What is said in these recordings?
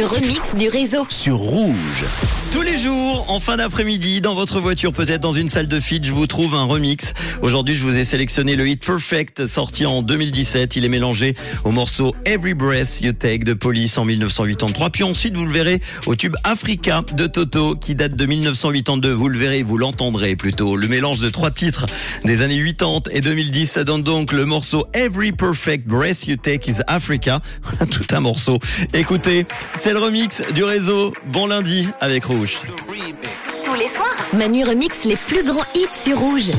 remix du réseau. sur Rouge. Tous les jours, en fin d'après-midi, dans votre voiture, peut-être dans une salle de feed, je vous trouve un remix. Aujourd'hui, je vous ai sélectionné le hit Perfect, sorti en 2017. Il est mélangé au morceau Every Breath You Take de Police en 1983. Puis ensuite, vous le verrez au tube Africa de Toto, qui date de 1982. Vous le verrez, vous l'entendrez plutôt. Le mélange de trois titres des années 80 et 2010, ça donne donc le morceau Every Perfect Breath You Take is Africa. Tout un morceau. Écoutez, c'est le remix du réseau. Bon lundi avec Rouge. Tous les soirs, Manu remix les plus grands hits sur Rouge.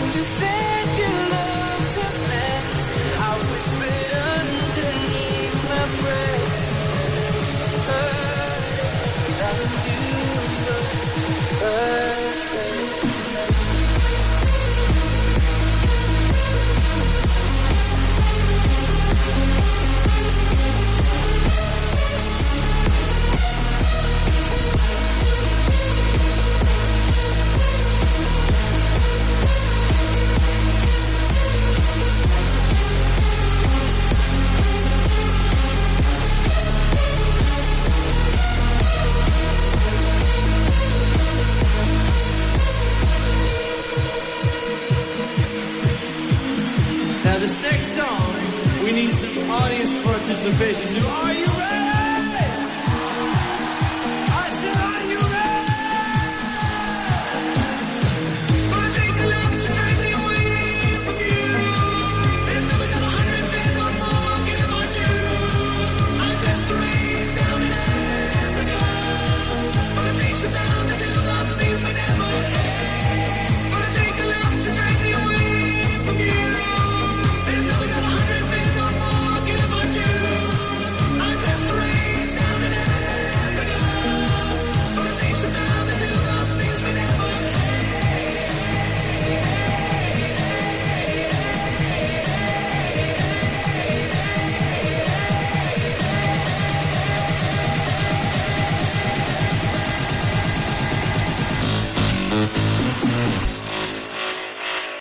and you say. This next song, we need some audience participation. So are you ready?